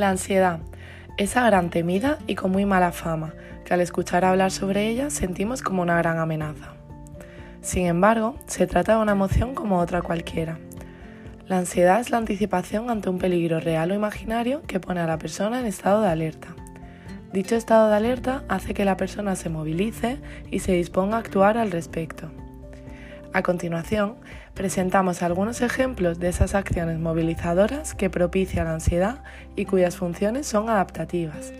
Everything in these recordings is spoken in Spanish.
La ansiedad, esa gran temida y con muy mala fama, que al escuchar hablar sobre ella sentimos como una gran amenaza. Sin embargo, se trata de una emoción como otra cualquiera. La ansiedad es la anticipación ante un peligro real o imaginario que pone a la persona en estado de alerta. Dicho estado de alerta hace que la persona se movilice y se disponga a actuar al respecto. A continuación, presentamos algunos ejemplos de esas acciones movilizadoras que propicia la ansiedad y cuyas funciones son adaptativas.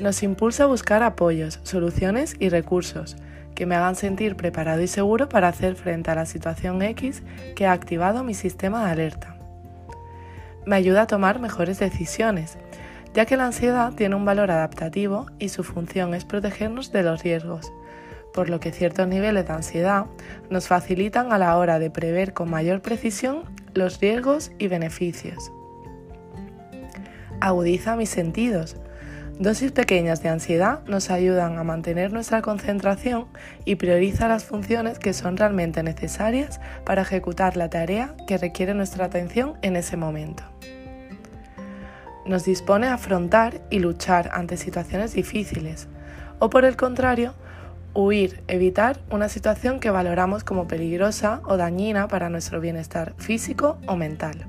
Nos impulsa a buscar apoyos, soluciones y recursos que me hagan sentir preparado y seguro para hacer frente a la situación X que ha activado mi sistema de alerta. Me ayuda a tomar mejores decisiones, ya que la ansiedad tiene un valor adaptativo y su función es protegernos de los riesgos por lo que ciertos niveles de ansiedad nos facilitan a la hora de prever con mayor precisión los riesgos y beneficios. Agudiza mis sentidos. Dosis pequeñas de ansiedad nos ayudan a mantener nuestra concentración y prioriza las funciones que son realmente necesarias para ejecutar la tarea que requiere nuestra atención en ese momento. Nos dispone a afrontar y luchar ante situaciones difíciles, o por el contrario, Huir, evitar una situación que valoramos como peligrosa o dañina para nuestro bienestar físico o mental.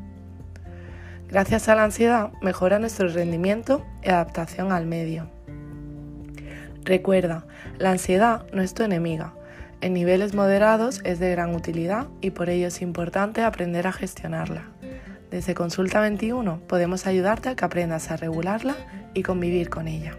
Gracias a la ansiedad mejora nuestro rendimiento y adaptación al medio. Recuerda, la ansiedad no es tu enemiga. En niveles moderados es de gran utilidad y por ello es importante aprender a gestionarla. Desde Consulta 21 podemos ayudarte a que aprendas a regularla y convivir con ella.